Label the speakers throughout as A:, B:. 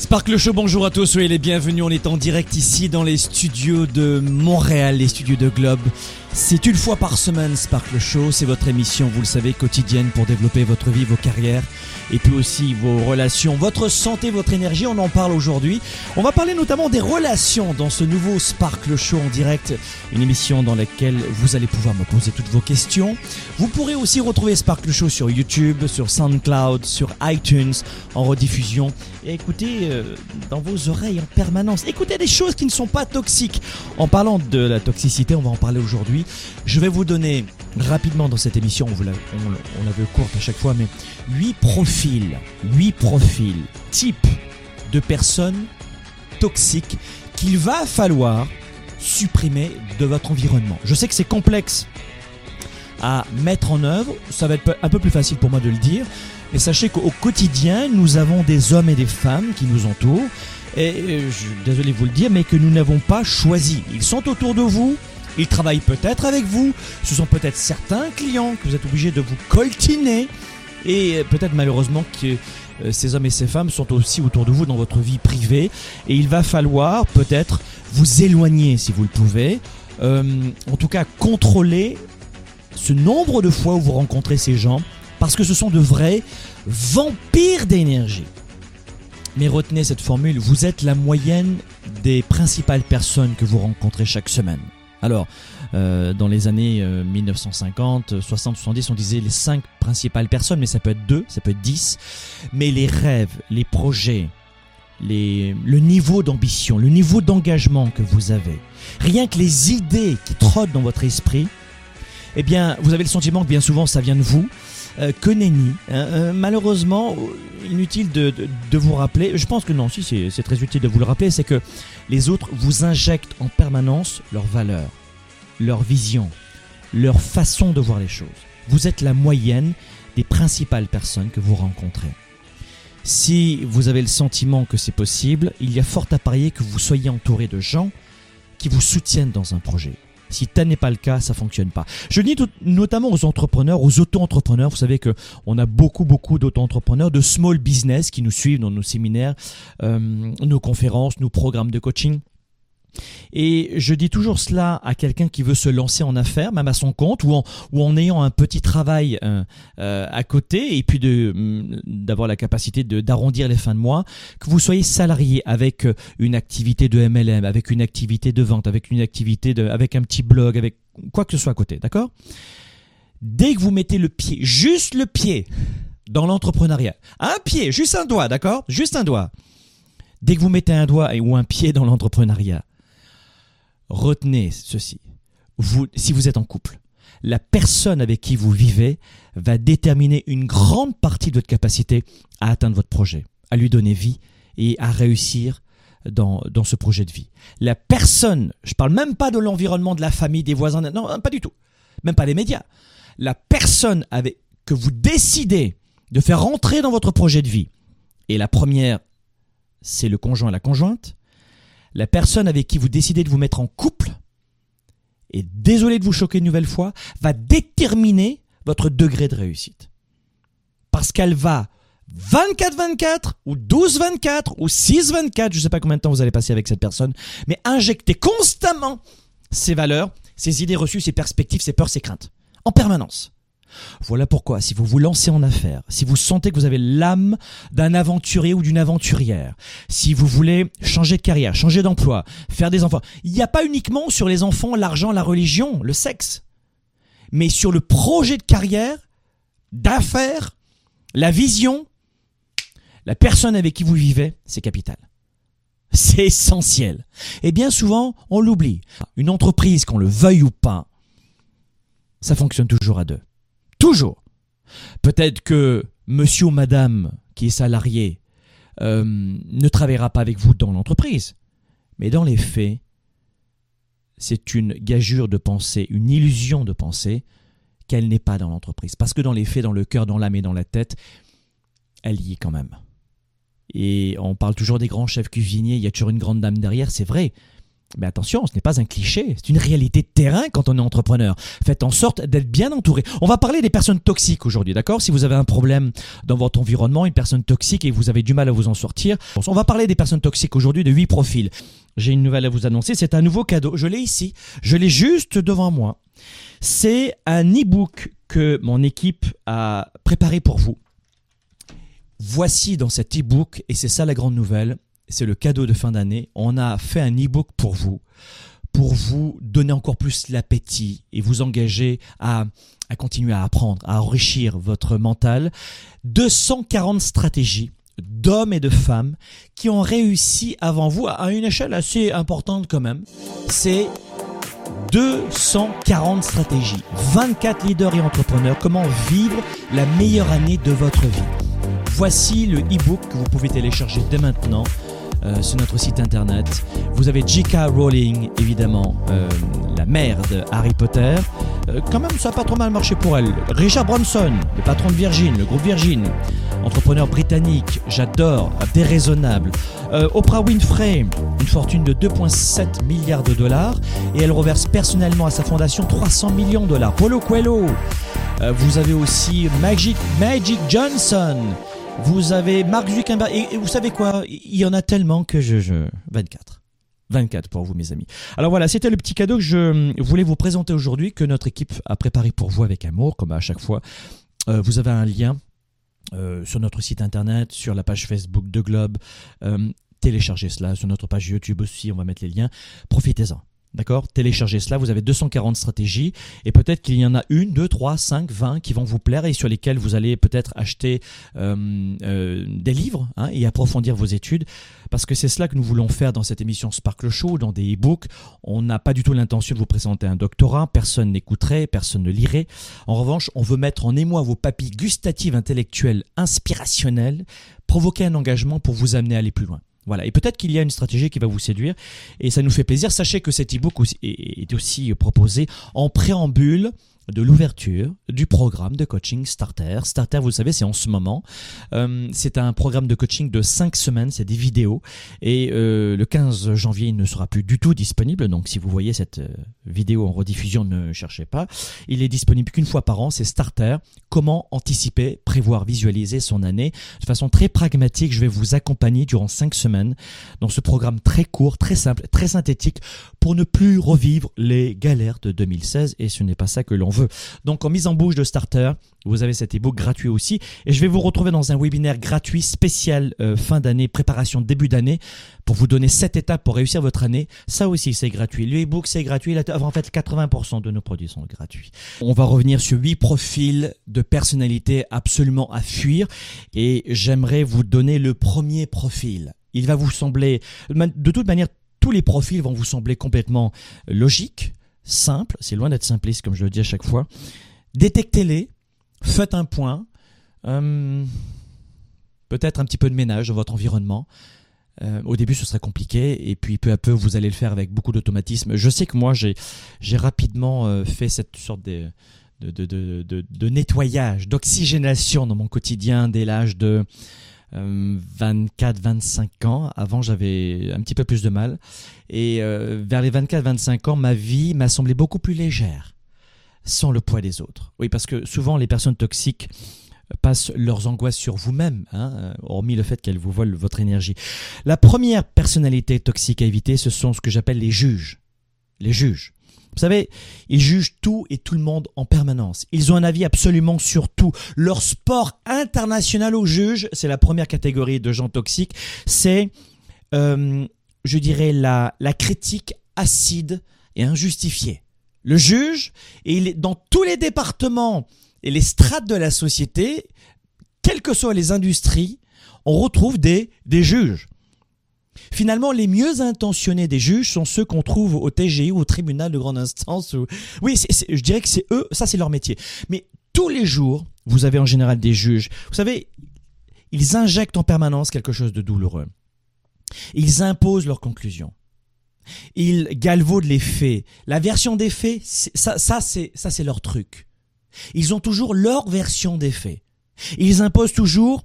A: Sparkle Show, bonjour à tous, soyez les bienvenus. On est en direct ici dans les studios de Montréal, les studios de Globe. C'est une fois par semaine Sparkle Show, c'est votre émission, vous le savez, quotidienne pour développer votre vie, vos carrières et puis aussi vos relations, votre santé, votre énergie. On en parle aujourd'hui. On va parler notamment des relations dans ce nouveau Sparkle Show en direct, une émission dans laquelle vous allez pouvoir me poser toutes vos questions. Vous pourrez aussi retrouver Sparkle Show sur YouTube, sur SoundCloud, sur iTunes en rediffusion et écoutez euh, dans vos oreilles en permanence. Écoutez des choses qui ne sont pas toxiques. En parlant de la toxicité, on va en parler aujourd'hui. Je vais vous donner rapidement dans cette émission, on, l'a, on, on la veut courte à chaque fois, mais 8 profils, 8 profils, types de personnes toxiques qu'il va falloir supprimer de votre environnement. Je sais que c'est complexe à mettre en œuvre, ça va être un peu plus facile pour moi de le dire, mais sachez qu'au quotidien, nous avons des hommes et des femmes qui nous entourent, et je suis désolé de vous le dire, mais que nous n'avons pas choisi. Ils sont autour de vous, ils travaillent peut-être avec vous, ce sont peut-être certains clients que vous êtes obligés de vous coltiner, et peut-être malheureusement que euh, ces hommes et ces femmes sont aussi autour de vous dans votre vie privée, et il va falloir peut-être vous éloigner si vous le pouvez, euh, en tout cas contrôler ce nombre de fois où vous rencontrez ces gens, parce que ce sont de vrais vampires d'énergie. Mais retenez cette formule, vous êtes la moyenne des principales personnes que vous rencontrez chaque semaine. Alors, euh, dans les années euh, 1950, 60, 70, on disait les cinq principales personnes, mais ça peut être deux, ça peut être dix. Mais les rêves, les projets, les, le niveau d'ambition, le niveau d'engagement que vous avez, rien que les idées qui trottent dans votre esprit, eh bien, vous avez le sentiment que bien souvent ça vient de vous. Euh, que nenni. Hein, euh, malheureusement, inutile de, vous rappeler, je pense que non, si c'est très utile de vous le rappeler, c'est que les autres vous injectent en permanence leurs valeurs, leur vision, leur façon de voir les choses. Vous êtes la moyenne des principales personnes que vous rencontrez. Si vous avez le sentiment que c'est possible, il y a fort à parier que vous soyez entouré de gens qui vous soutiennent dans un projet. Si tel n'est pas le cas, ça fonctionne pas. Je dis notamment aux entrepreneurs, aux auto-entrepreneurs. Vous savez que on a beaucoup, beaucoup d'auto-entrepreneurs, de small business qui nous suivent dans nos séminaires, euh, nos conférences, nos programmes de coaching. Et je dis toujours cela à quelqu'un qui veut se lancer en affaires, même à son compte, ou en, ayant un petit travail euh, euh, à côté, et puis mm, d'avoir la capacité d'arrondir les fins de mois, que vous soyez salarié avec euh, une activité de MLM, avec une activité de vente, avec une activité de, avec un petit blog, avec quoi que ce soit à côté, d'accord? Dès que vous mettez le pied, juste le pied, dans l'entrepreneuriat, un pied, juste un doigt, d'accord? Juste un doigt. Dès que vous mettez un doigt ou un pied dans l'entrepreneuriat, retenez ceci. Vous, si vous êtes en couple, la personne avec qui vous vivez va déterminer une grande partie de votre capacité à atteindre votre projet, à lui donner vie et à réussir dans, dans ce projet de vie. La personne, je parle même pas de l'environnement, de la famille, des voisins, non, pas du tout. Même pas les médias. La personne avec, que vous décidez de faire rentrer dans votre projet de vie, et la première, c'est le conjoint et la conjointe, la personne avec qui vous décidez de vous mettre en couple, et désolé de vous choquer une nouvelle fois, va déterminer votre degré de réussite. Parce qu'elle va 24-24 ou 12-24 ou 6-24, je ne sais pas combien de temps vous allez passer avec cette personne, mais injecter constamment ses valeurs, ses idées reçues, ses perspectives, ses peurs, ses craintes. En permanence. Voilà pourquoi, si vous vous lancez en affaires, si vous sentez que vous avez l'âme d'un aventurier ou d'une aventurière, si vous voulez changer de carrière, changer d'emploi, faire des enfants, il n'y a pas uniquement sur les enfants l'argent, la religion, le sexe, mais sur le projet de carrière, d'affaires, la vision, la personne avec qui vous vivez, c'est capital. C'est essentiel. Et bien souvent, on l'oublie. Une entreprise, qu'on le veuille ou pas, ça fonctionne toujours à deux. Toujours. Peut-être que monsieur ou madame qui est salarié euh, ne travaillera pas avec vous dans l'entreprise. Mais dans les faits, c'est une gageure de pensée, une illusion de pensée qu'elle n'est pas dans l'entreprise. Parce que dans les faits, dans le cœur, dans l'âme et dans la tête, elle y est quand même. Et on parle toujours des grands chefs cuisiniers, il y a toujours une grande dame derrière, c'est vrai. Mais attention, ce n'est pas un cliché, c'est une réalité de terrain quand on est entrepreneur. Faites en sorte d'être bien entouré. On va parler des personnes toxiques aujourd'hui, d'accord? Si vous avez un problème dans votre environnement, une personne toxique et vous avez du mal à vous en sortir, on va parler des personnes toxiques aujourd'hui de huit profils. J'ai une nouvelle à vous annoncer, c'est un nouveau cadeau. Je l'ai ici, je l'ai juste devant moi. C'est un e-book que mon équipe a préparé pour vous. Voici dans cet e-book, et c'est ça la grande nouvelle, c'est le cadeau de fin d'année. On a fait un e-book pour vous, pour vous donner encore plus l'appétit et vous engager à, à continuer à apprendre, à enrichir votre mental. 240 stratégies d'hommes et de femmes qui ont réussi avant vous à une échelle assez importante quand même. C'est 240 stratégies, 24 leaders et entrepreneurs, comment vivre la meilleure année de votre vie. Voici le e-book que vous pouvez télécharger dès maintenant euh, sur notre site internet. Vous avez J.K. Rowling, évidemment, euh, la mère de Harry Potter. Euh, quand même, ça n'a pas trop mal marché pour elle. Richard Branson, le patron de Virgin, le groupe Virgin, entrepreneur britannique, j'adore, déraisonnable. Oprah Winfrey, une fortune de 2,7 milliards de dollars, et elle reverse personnellement à sa fondation 300 millions de dollars. Paulo Coelho, vous avez aussi Magic Johnson, vous avez Mark Zuckerberg. Et, vous savez quoi? Il y en a tellement que je... je... 24. 24 pour vous, mes amis. Alors voilà, c'était le petit cadeau que je voulais vous présenter aujourd'hui, que notre équipe a préparé pour vous avec amour, comme à chaque fois. Euh, vous avez un lien euh, sur notre site internet, sur la page Facebook de Globe. Euh, téléchargez cela sur notre page YouTube aussi, on va mettre les liens. Profitez-en. D'accord Téléchargez cela, vous avez 240 stratégies et peut-être qu'il y en a une, deux, trois, cinq, vingt qui vont vous plaire et sur lesquelles vous allez peut-être acheter euh, euh, des livres hein, et approfondir vos études parce que c'est cela que nous voulons faire dans cette émission Sparkle Show, dans des e-books. On n'a pas du tout l'intention de vous présenter un doctorat, personne n'écouterait, personne ne lirait. En revanche, on veut mettre en émoi vos papilles gustatives, intellectuelles, inspirationnelles, provoquer un engagement pour vous amener à aller plus loin. Voilà. Et peut-être qu'il y a une stratégie qui va vous séduire et ça nous fait plaisir. Sachez que cet e-book est aussi proposé en préambule de l'ouverture du programme de coaching Starter. Starter, vous le savez, c'est en ce moment. Euh, c'est un programme de coaching de 5 semaines, c'est des vidéos. Et euh, le 15 janvier, il ne sera plus du tout disponible. Donc si vous voyez cette euh, vidéo en rediffusion, ne cherchez pas. Il est disponible qu'une fois par an, c'est Starter. Comment anticiper, prévoir, visualiser son année? De façon très pragmatique, je vais vous accompagner durant 5 semaines dans ce programme très court, très simple, très synthétique pour ne plus revivre les galères de 2016. Et ce n'est pas ça que l'on veut donc en mise en bouche de starter, vous avez cet ebook gratuit aussi. Et je vais vous retrouver dans un webinaire gratuit spécial euh, fin d'année, préparation début d'année, pour vous donner 7 étapes pour réussir votre année. Ça aussi, c'est gratuit. Le ebook, c'est gratuit. En fait, 80% de nos produits sont gratuits. On va revenir sur 8 profils de personnalité absolument à fuir. Et j'aimerais vous donner le premier profil. Il va vous sembler, de toute manière, tous les profils vont vous sembler complètement logiques, simple, c'est loin d'être simpliste comme je le dis à chaque fois. Détectez-les, faites un point, euh, peut-être un petit peu de ménage dans votre environnement. Euh, au début, ce serait compliqué, et puis peu à peu, vous allez le faire avec beaucoup d'automatisme. Je sais que moi, j'ai rapidement euh, fait cette sorte de, de, de, de nettoyage, d'oxygénation dans mon quotidien dès l'âge de 24-25 euh, ans. Avant, j'avais un petit peu plus de mal. Et euh, vers les 24-25 ans, ma vie m'a semblé beaucoup plus légère, sans le poids des autres. Oui, parce que souvent, les personnes toxiques passent leurs angoisses sur vous-même, hein, euh, hormis le fait qu'elles vous volent votre énergie. La première personnalité toxique à éviter, ce sont ce que j'appelle les juges. Les juges. Vous savez, ils jugent tout et tout le monde en permanence. Ils ont un avis absolument sur tout. Leur sport international au juge, c'est la première catégorie de gens toxiques, c'est, euh, je dirais, la, critique acide et injustifiée. Le juge, et il est dans tous les départements et les strates de la société, quelles que soient les industries, on retrouve des juges. Finalement, les mieux intentionnés des juges sont ceux qu'on trouve au TGI ou au tribunal de grande instance. Oui, je dirais que c'est eux, ça c'est leur métier. Mais tous les jours, vous avez en général des juges. Vous savez, ils injectent en permanence quelque chose de douloureux. Ils imposent leurs conclusions. Ils galvaudent les faits. La version des faits, ça, ça c'est leur truc. Ils ont toujours leur version des faits. Ils imposent toujours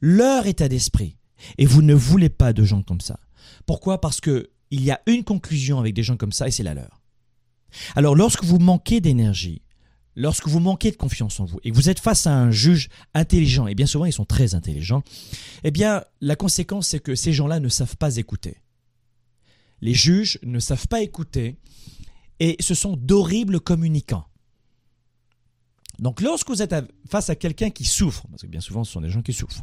A: leur état d'esprit. Et vous ne voulez pas de gens comme ça. Pourquoi? Parce que il y a une conclusion avec des gens comme ça et c'est la leur. Alors lorsque vous manquez d'énergie, lorsque vous manquez de confiance en vous et que vous êtes face à un juge intelligent, et bien souvent ils sont très intelligents, eh bien la conséquence c'est que ces gens-là ne savent pas écouter. Les juges ne savent pas écouter et ce sont d'horribles communicants. Donc lorsque vous êtes face à quelqu'un qui souffre, parce que bien souvent ce sont des gens qui souffrent,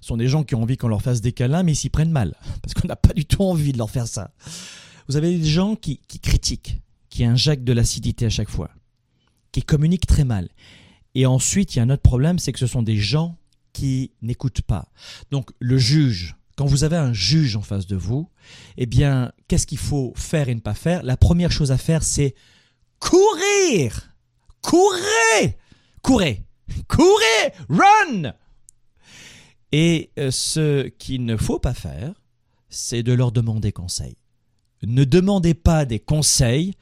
A: ce sont des gens qui ont envie qu'on leur fasse des câlins, mais ils s'y prennent mal, parce qu'on n'a pas du tout envie de leur faire ça. Vous avez des gens qui, critiquent, qui injectent de l'acidité à chaque fois, qui communiquent très mal. Et ensuite, il y a un autre problème, c'est que ce sont des gens qui n'écoutent pas. Donc le juge, quand vous avez un juge en face de vous, eh bien, qu'est-ce qu'il faut faire et ne pas faire? La première chose à faire, c'est courir Courez Courez Courez Run Et euh, ce qu'il ne faut pas faire, c'est de leur demander conseil. Ne demandez pas des conseils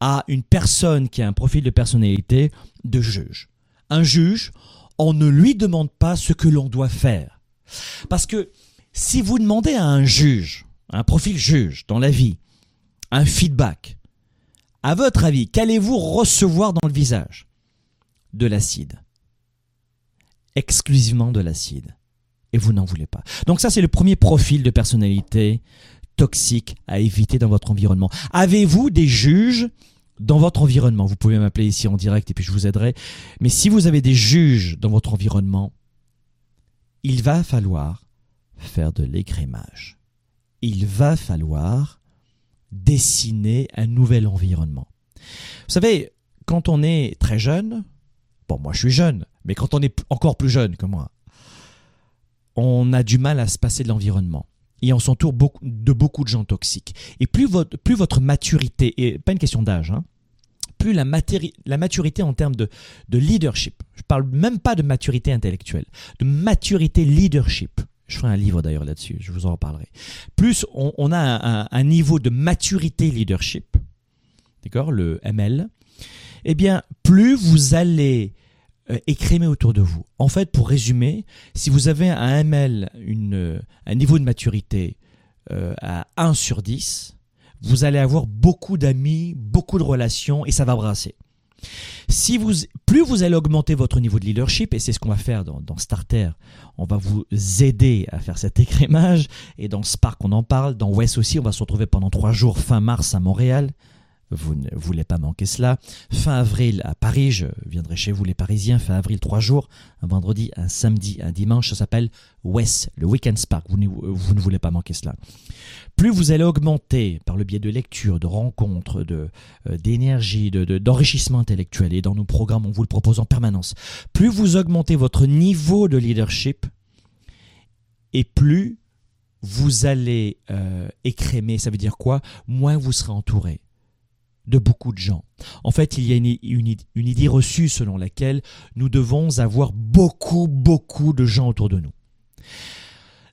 A: à une personne qui a un profil de personnalité de juge. Un juge, on ne lui demande pas ce que l'on doit faire. Parce que si vous demandez à un juge, un profil juge dans la vie, un feedback, à votre avis, qu'allez-vous recevoir dans le visage? De l'acide. Exclusivement de l'acide. Et vous n'en voulez pas. Donc ça, c'est le premier profil de personnalité toxique à éviter dans votre environnement. Avez-vous des juges dans votre environnement? Vous pouvez m'appeler ici en direct et puis je vous aiderai. Mais si vous avez des juges dans votre environnement, il va falloir faire de l'égrémage. Il va falloir dessiner un nouvel environnement. Vous savez, quand on est très jeune, bon moi je suis jeune, mais quand on est encore plus jeune que moi, on a du mal à se passer de l'environnement. Et on s'entoure de beaucoup de gens toxiques. Et plus votre, plus votre maturité, et pas une question d'âge, hein, plus la, maturité en termes de, de leadership, je parle même pas de maturité intellectuelle, de maturité leadership, je ferai un livre d'ailleurs là-dessus, je vous en reparlerai. Plus on, a un, niveau de maturité leadership, d'accord, le ML, eh bien, plus vous allez euh, écrémer autour de vous. En fait, pour résumer, si vous avez un ML, une, un niveau de maturité euh, à 1 sur 10, vous allez avoir beaucoup d'amis, beaucoup de relations et ça va brasser. Si vous, plus vous allez augmenter votre niveau de leadership, et c'est ce qu'on va faire dans, dans, Starter, on va vous aider à faire cet écrémage, et dans Spark on en parle, dans West aussi, on va se retrouver pendant trois jours fin mars à Montréal, vous ne voulez pas manquer cela. Fin avril à Paris, je viendrai chez vous les Parisiens, fin avril, trois jours, un vendredi, un samedi, un dimanche, ça s'appelle West, le Weekend Spark, vous ne, voulez pas manquer cela. Plus vous allez augmenter par le biais de lecture, de rencontres, euh, d'énergie, de, d'enrichissement intellectuel, et dans nos programmes on vous le propose en permanence, plus vous augmentez votre niveau de leadership, et plus vous allez euh, écrémer, ça veut dire quoi? Moins vous serez entouré de beaucoup de gens. En fait, il y a une, idée reçue selon laquelle nous devons avoir beaucoup, beaucoup de gens autour de nous.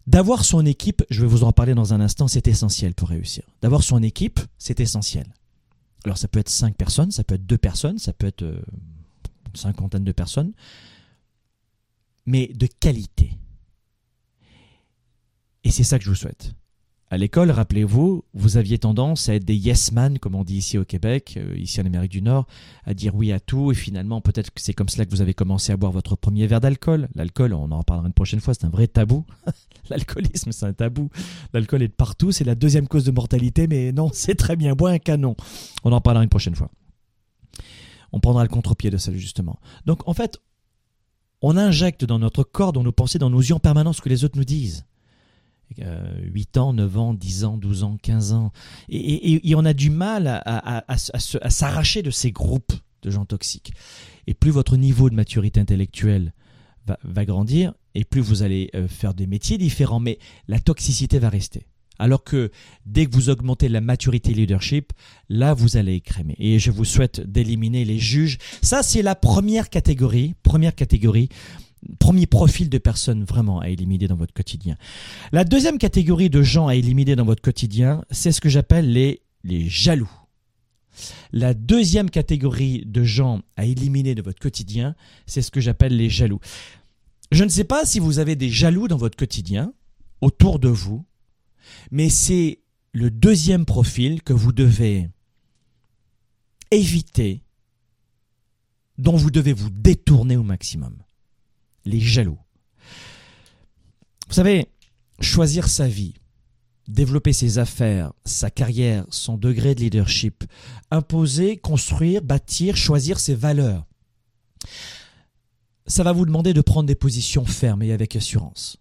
A: D'avoir son équipe, je vais vous en parler dans un instant, c'est essentiel pour réussir. D'avoir son équipe, c'est essentiel. Alors ça peut être cinq personnes, ça peut être deux personnes, ça peut être euh, une cinquantaine de personnes, mais de qualité. Et c'est ça que je vous souhaite. À l'école, rappelez-vous, vous aviez tendance à être des yes man, comme on dit ici au Québec, euh, ici en Amérique du Nord, à dire oui à tout, et finalement, peut-être que c'est comme cela que vous avez commencé à boire votre premier verre d'alcool. L'alcool, on en reparlera une prochaine fois, c'est un vrai tabou. L'alcoolisme, c'est un tabou. L'alcool est de partout, c'est la deuxième cause de mortalité, mais non, c'est très bien, bois un canon. On en parlera une prochaine fois. On prendra le contre-pied de ça, justement. Donc, en fait, on injecte dans notre corps, dans nos pensées, dans nos yeux en permanence ce que les autres nous disent. 8 ans, 9 ans, 10 ans, 12 ans, 15 ans. Et, on a du mal à, s'arracher de ces groupes de gens toxiques. Et plus votre niveau de maturité intellectuelle va, grandir, et plus vous allez euh, faire des métiers différents, mais la toxicité va rester. Alors que dès que vous augmentez la maturité leadership, là vous allez écrémer. Et je vous souhaite d'éliminer les juges. Ça c'est la première catégorie, première catégorie premier profil de personnes vraiment à éliminer dans votre quotidien. La deuxième catégorie de gens à éliminer dans votre quotidien, c'est ce que j'appelle les, les jaloux. La deuxième catégorie de gens à éliminer de votre quotidien, c'est ce que j'appelle les jaloux. Je ne sais pas si vous avez des jaloux dans votre quotidien, autour de vous, mais c'est le deuxième profil que vous devez éviter, dont vous devez vous détourner au maximum les jaloux. Vous savez, choisir sa vie, développer ses affaires, sa carrière, son degré de leadership, imposer, construire, bâtir, choisir ses valeurs. Ça va vous demander de prendre des positions fermes et avec assurance.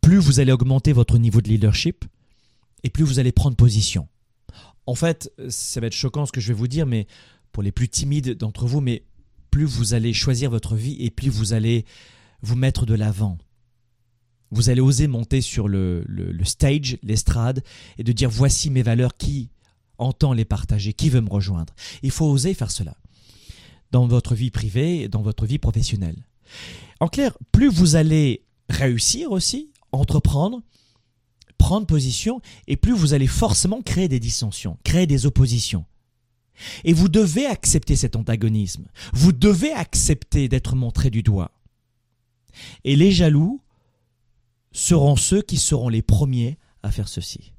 A: Plus vous allez augmenter votre niveau de leadership, et plus vous allez prendre position. En fait, ça va être choquant ce que je vais vous dire, mais pour les plus timides d'entre vous, mais plus vous allez choisir votre vie et plus vous allez vous mettre de l'avant. Vous allez oser monter sur le, stage, l'estrade, et de dire voici mes valeurs, qui entend les partager, qui veut me rejoindre. Il faut oser faire cela dans votre vie privée et dans votre vie professionnelle. En clair, plus vous allez réussir aussi, entreprendre, prendre position, et plus vous allez forcément créer des dissensions, créer des oppositions. Et vous devez accepter cet antagonisme. Vous devez accepter d'être montré du doigt. Et les jaloux seront ceux qui seront les premiers à faire ceci.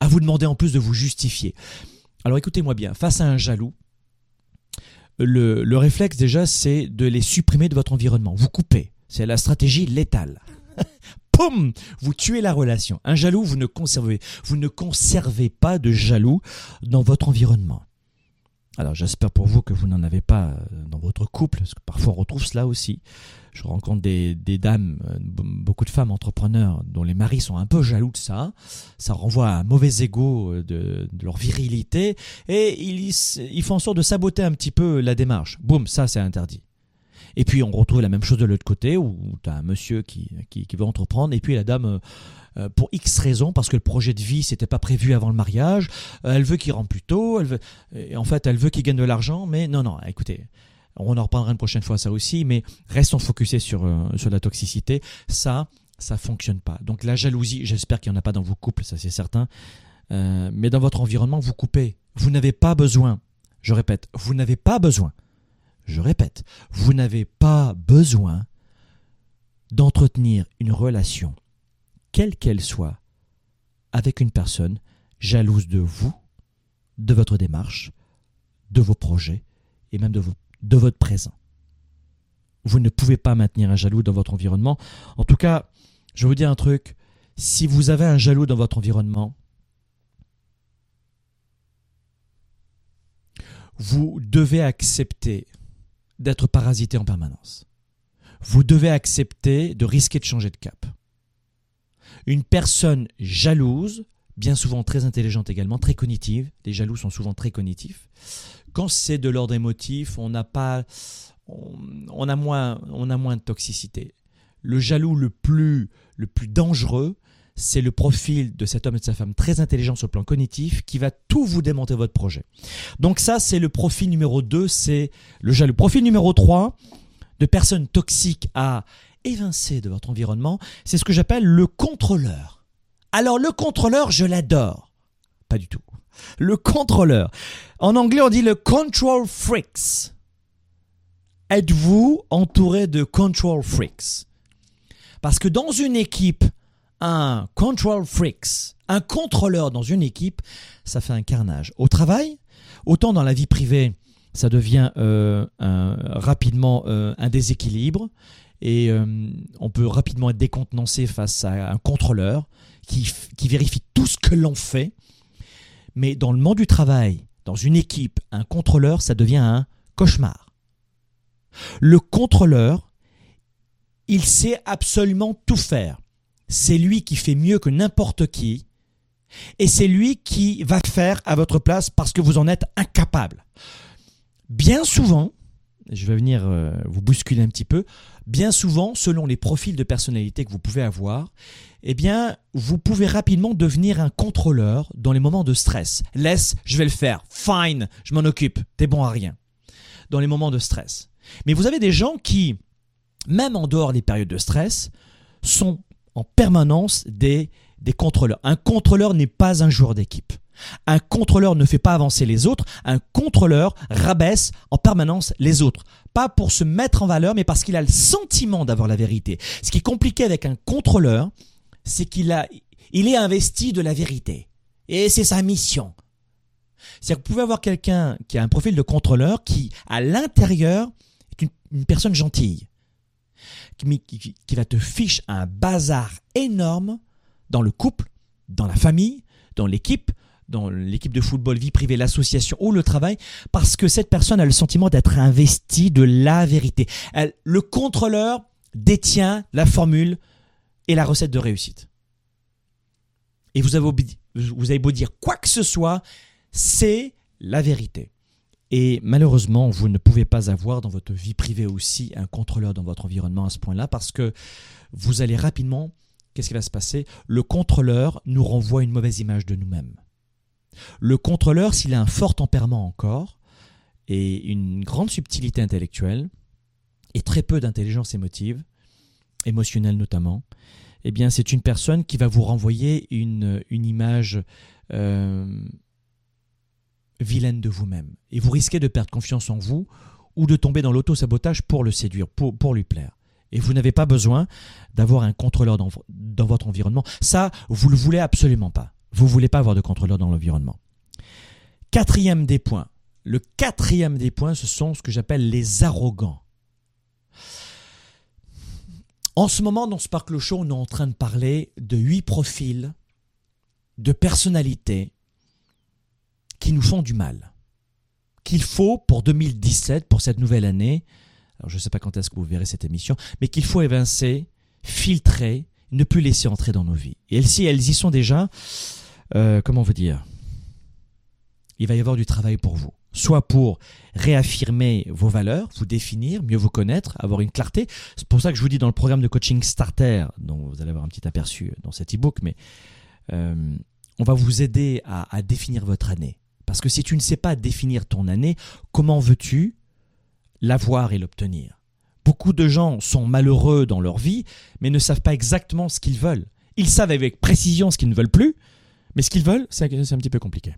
A: À vous demander en plus de vous justifier. Alors écoutez-moi bien, face à un jaloux, le, le réflexe déjà c'est de les supprimer de votre environnement. Vous coupez. C'est la stratégie létale. Vous tuez la relation. Un jaloux, vous ne conservez, vous ne conservez pas de jaloux dans votre environnement. Alors j'espère pour vous que vous n'en avez pas euh, dans votre couple, parce que parfois on retrouve cela aussi. Je rencontre des, dames, euh, beaucoup de femmes entrepreneurs dont les maris sont un peu jaloux de ça. Ça renvoie à un mauvais ego euh, de, leur virilité et ils, ils font en sorte de saboter un petit peu la démarche. Boum, ça c'est interdit. Et puis on retrouve la même chose de l'autre côté, où tu as un monsieur qui, qui, veut entreprendre, et puis la dame, euh, euh, pour X raisons, parce que le projet de vie s'était pas prévu avant le mariage, euh, elle veut qu'il rentre plus tôt, elle veut, en fait elle veut qu'il gagne de l'argent, mais non, non, écoutez, on en reparlera une prochaine fois ça aussi, mais restons focusés sur, sur la toxicité, ça, ça fonctionne pas. Donc la jalousie, j'espère qu'il n'y en a pas dans vos couples, ça c'est certain, mais dans votre environnement, vous coupez. Vous n'avez pas besoin, je répète, vous n'avez pas besoin je répète, vous n'avez pas besoin d'entretenir une relation, quelle qu'elle soit, avec une personne jalouse de vous, de votre démarche, de vos projets et même de, votre présent. Vous ne pouvez pas maintenir un jaloux dans votre environnement. En tout cas, je vais vous dire un truc, si vous avez un jaloux dans votre environnement, vous devez accepter d'être parasité en permanence. Vous devez accepter de risquer de changer de cap. Une personne jalouse, bien souvent très intelligente également, très cognitive, les jaloux sont souvent très cognitifs, quand c'est de l'ordre émotif, on n'a pas, on, a moins, on a moins de toxicité. Le jaloux le plus, le plus dangereux, c'est le profil de cet homme et de sa femme très intelligent sur le plan cognitif qui va tout vous démonter votre projet. Donc ça, c'est le profil numéro 2, c'est le jaloux. Profil numéro 3, de personnes toxiques à évincer de votre environnement, c'est ce que j'appelle le contrôleur. Alors le contrôleur, je l'adore. Pas du tout. Le contrôleur. En anglais, on dit le control freaks. Êtes-vous entouré de control freaks? Parce que dans une équipe un control freaks, un contrôleur dans une équipe, ça fait un carnage. Au travail, autant dans la vie privée, ça devient euh, rapidement euh, un déséquilibre et euh, on peut rapidement être décontenancé face à un contrôleur qui, qui vérifie tout ce que l'on fait. Mais dans le monde du travail, dans une équipe, un contrôleur, ça devient un cauchemar. Le contrôleur, il sait absolument tout faire. C'est lui qui fait mieux que n'importe qui. Et c'est lui qui va faire à votre place parce que vous en êtes incapable. Bien souvent, je vais venir euh, vous bousculer un petit peu, bien souvent, selon les profils de personnalité que vous pouvez avoir, eh bien, vous pouvez rapidement devenir un contrôleur dans les moments de stress. Laisse, je vais le faire. Fine, je m'en occupe. T'es bon à rien. Dans les moments de stress. Mais vous avez des gens qui, même en dehors des périodes de stress, sont en permanence des, des contrôleurs. Un contrôleur n'est pas un joueur d'équipe. Un contrôleur ne fait pas avancer les autres, un contrôleur rabaisse en permanence les autres. Pas pour se mettre en valeur, mais parce qu'il a le sentiment d'avoir la vérité. Ce qui est compliqué avec un contrôleur, c'est qu'il a, il est investi de la vérité. Et c'est sa mission. C'est-à-dire que vous pouvez avoir quelqu'un qui a un profil de contrôleur qui, à l'intérieur, est une, personne gentille. Qui, va te fiche un bazar énorme dans le couple, dans la famille, dans l'équipe, dans l'équipe de football, vie privée, l'association ou le travail, parce que cette personne a le sentiment d'être investie de la vérité. le contrôleur détient la formule et la recette de réussite. Et vous avez beau dire quoi que ce soit, c'est la vérité. Et malheureusement, vous ne pouvez pas avoir dans votre vie privée aussi un contrôleur dans votre environnement à ce point-là parce que vous allez rapidement, qu'est-ce qui va se passer? Le contrôleur nous renvoie une mauvaise image de nous-mêmes. Le contrôleur, s'il a un fort tempérament encore et une grande subtilité intellectuelle et très peu d'intelligence émotive, émotionnelle notamment, eh bien c'est une personne qui va vous renvoyer une, image euh, vilaine de vous-même. Et vous risquez de perdre confiance en vous ou de tomber dans l'auto-sabotage pour le séduire, pour, lui plaire. Et vous n'avez pas besoin d'avoir un contrôleur dans, votre environnement. Ça, vous le voulez absolument pas. Vous voulez pas avoir de contrôleur dans l'environnement. Quatrième des points. Le quatrième des points, ce sont ce que j'appelle les arrogants. En ce moment, dans Sparkle Show, on est en train de parler de huit profils de personnalités qui nous font du mal. Qu'il faut pour 2017, pour cette nouvelle année, alors je ne sais pas quand est-ce que vous verrez cette émission, mais qu'il faut évincer, filtrer, ne plus laisser entrer dans nos vies. Et si elles y sont déjà, euh, comment vous dire Il va y avoir du travail pour vous. Soit pour réaffirmer vos valeurs, vous définir, mieux vous connaître, avoir une clarté. C'est pour ça que je vous dis dans le programme de coaching Starter, dont vous allez avoir un petit aperçu dans cet e-book, mais euh, on va vous aider à définir votre année. Parce que si tu ne sais pas définir ton année, comment veux-tu l'avoir et l'obtenir? Beaucoup de gens sont malheureux dans leur vie, mais ne savent pas exactement ce qu'ils veulent. Ils savent avec précision ce qu'ils ne veulent plus, mais ce qu'ils veulent, c'est un petit peu compliqué.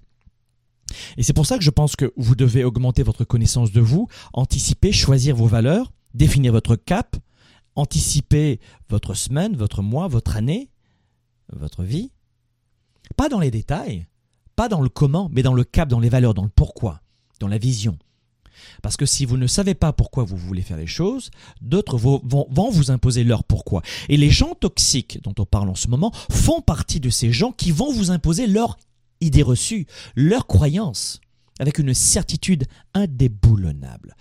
A: Et c'est pour ça que je pense que vous devez augmenter votre connaissance de vous, anticiper, choisir vos valeurs, définir votre cap, anticiper votre semaine, votre mois, votre année, votre vie. Pas dans les détails, pas dans le comment, mais dans le cap, dans les valeurs, dans le pourquoi, dans la vision. Parce que si vous ne savez pas pourquoi vous voulez faire les choses, d'autres vont, vous imposer leur pourquoi. Et les gens toxiques dont on parle en ce moment font partie de ces gens qui vont vous imposer leur idée reçue, leur croyance, avec une certitude indéboulonnable.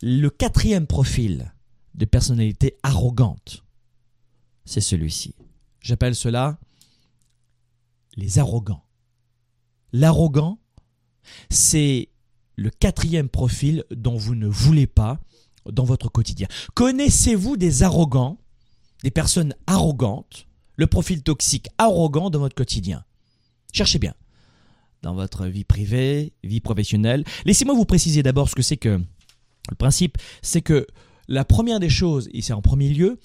A: Le quatrième profil de personnalité arrogante, c'est celui-ci. J'appelle cela les arrogants. L'arrogant, c'est le quatrième profil dont vous ne voulez pas dans votre quotidien. Connaissez-vous des arrogants, des personnes arrogantes, le profil toxique arrogant dans votre quotidien? Cherchez bien. Dans votre vie privée, vie professionnelle. Laissez-moi vous préciser d'abord ce que c'est que le principe, c'est que la première des choses, et c'est en premier lieu,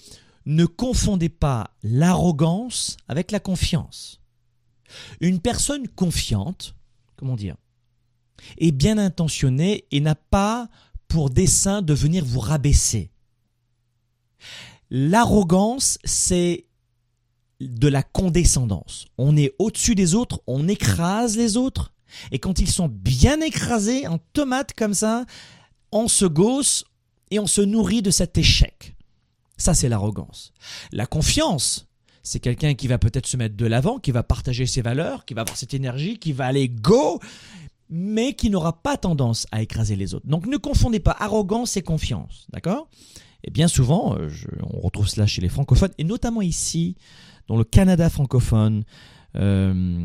A: ne confondez pas l'arrogance avec la confiance. Une personne confiante, comment dire, est bien intentionné et n'a pas pour dessein de venir vous rabaisser. L'arrogance, c'est de la condescendance. On est au-dessus des autres, on écrase les autres. Et quand ils sont bien écrasés en tomates comme ça, on se gausse et on se nourrit de cet échec. Ça, c'est l'arrogance. La confiance, c'est quelqu'un qui va peut-être se mettre de l'avant, qui va partager ses valeurs, qui va avoir cette énergie, qui va aller go, mais qui n'aura pas tendance à écraser les autres. Donc ne confondez pas arrogance et confiance, d'accord? Et bien souvent, euh, on retrouve cela chez les francophones, et notamment ici, dans le Canada francophone, euh,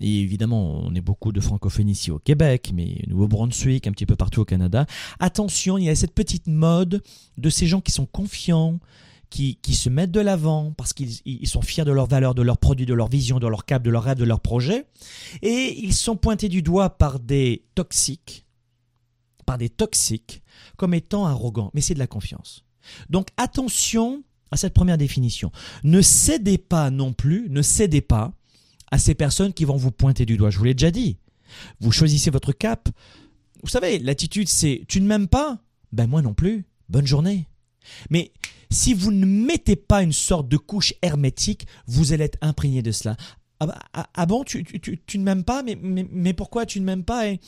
A: et évidemment, on est beaucoup de francophones ici au Québec, mais Nouveau-Brunswick, un petit peu partout au Canada. Attention, il y a cette petite mode de ces gens qui sont confiants, qui, qui se mettent de l'avant parce qu'ils sont fiers de leurs valeurs, de leurs produits, de leur vision, de leur cap, de leurs rêves, de leurs projets. Et ils sont pointés du doigt par des toxiques, par des toxiques, comme étant arrogants. Mais c'est de la confiance. Donc attention à cette première définition. Ne cédez pas non plus, ne cédez pas à ces personnes qui vont vous pointer du doigt. Je vous l'ai déjà dit. Vous choisissez votre cap. Vous savez, l'attitude c'est tu ne m'aimes pas? Ben moi non plus. Bonne journée. Mais si vous ne mettez pas une sorte de couche hermétique, vous allez être imprégné de cela. Ah, bah, ah, ah bon, tu, ne m'aimes pas mais, pourquoi tu ne m'aimes pas et...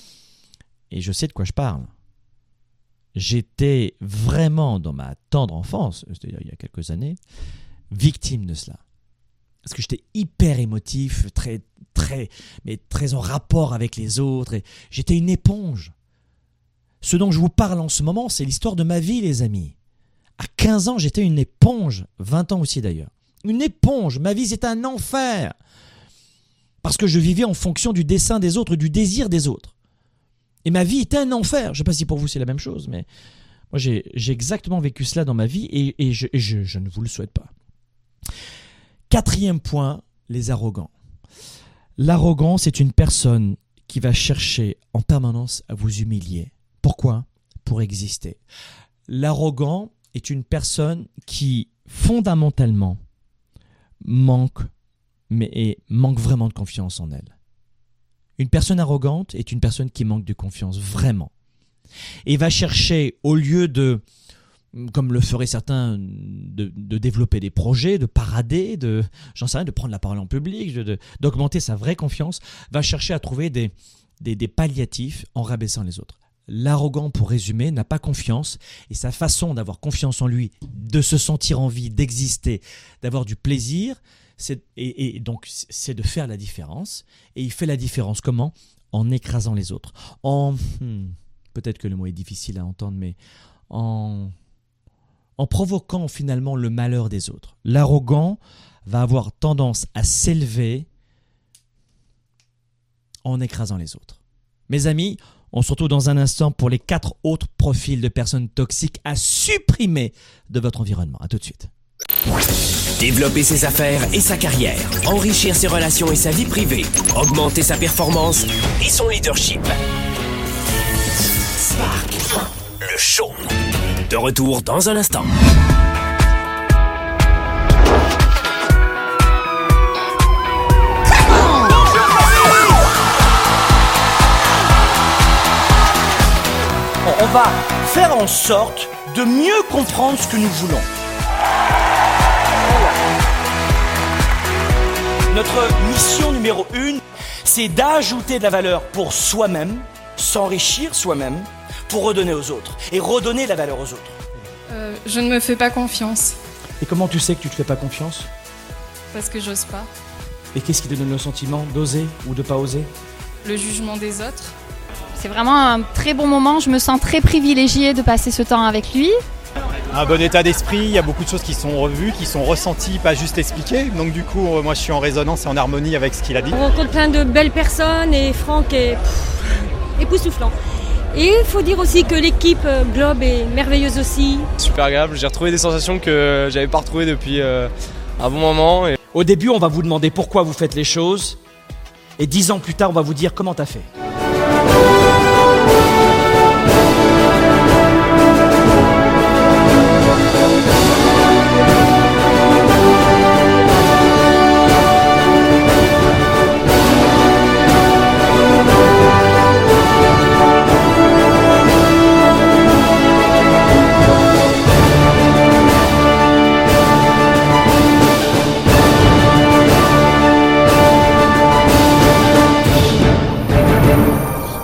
A: et je sais de quoi je parle. J'étais vraiment dans ma tendre enfance, c'est-à-dire il y a quelques années, victime de cela parce que j'étais hyper émotif, très, très, mais très en rapport avec les autres. Et j'étais une éponge. Ce dont je vous parle en ce moment, c'est l'histoire de ma vie, les amis. À 15 ans, j'étais une éponge. 20 ans aussi d'ailleurs. Une éponge. Ma vie, c'était un enfer. Parce que je vivais en fonction du dessin des autres, du désir des autres. Et ma vie était un enfer. Je ne sais pas si pour vous c'est la même chose, mais moi j'ai exactement vécu cela dans ma vie et, je ne vous le souhaite pas. Quatrième point, les arrogants. L'arrogant, c'est une personne qui va chercher en permanence à vous humilier. Pourquoi? Pour exister. L'arrogant est une personne qui fondamentalement manque, mais manque vraiment de confiance en elle. Une personne arrogante est une personne qui manque de confiance vraiment et va chercher au lieu de comme le feraient certains, de, développer des projets, de parader, de, j'en sais rien, de prendre la parole en public, d'augmenter sa vraie confiance, va chercher à trouver des, des, palliatifs en rabaissant les autres. L'arrogant, pour résumer, n'a pas confiance et sa façon d'avoir confiance en lui, de se sentir en vie, d'exister, d'avoir du plaisir, et, et, donc c'est de faire la différence. Et il fait la différence comment? En écrasant les autres. En hmm, peut-être que le mot est difficile à entendre, mais en en provoquant finalement le malheur des autres. L'arrogant va avoir tendance à s'élever en écrasant les autres. Mes amis, on se retrouve dans un instant pour les quatre autres profils de personnes toxiques à supprimer de votre environnement. A tout de suite.
B: Développer ses affaires et sa carrière, enrichir ses relations et sa vie privée, augmenter sa performance et son leadership. Spark, le show. De retour dans un instant.
A: On va faire en sorte de mieux comprendre ce que nous voulons. Notre mission numéro une, c'est d'ajouter de la valeur pour soi-même, s'enrichir soi-même, pour redonner aux autres et redonner la valeur aux autres
C: euh, Je ne me fais pas confiance.
A: Et comment tu sais que tu te fais pas confiance?
C: Parce que j'ose pas.
A: Et qu'est-ce qui te donne le sentiment d'oser ou de pas oser?
C: Le jugement des autres.
D: C'est vraiment un très bon moment, je me sens très privilégiée de passer ce temps avec lui.
E: Un bon état d'esprit, il y a beaucoup de choses qui sont revues, qui sont ressenties, pas juste expliquées. Donc du coup, moi je suis en résonance et en harmonie avec ce qu'il a dit.
F: On rencontre plein de belles personnes et Franck est époustouflant. Et il faut dire aussi que l'équipe euh, Globe est merveilleuse aussi.
G: Super agréable, j'ai retrouvé des sensations que j'avais pas retrouvées depuis euh, un bon moment.
A: Au début, on va vous demander pourquoi vous faites les choses. Et dix ans plus tard, on va vous dire comment t'as fait.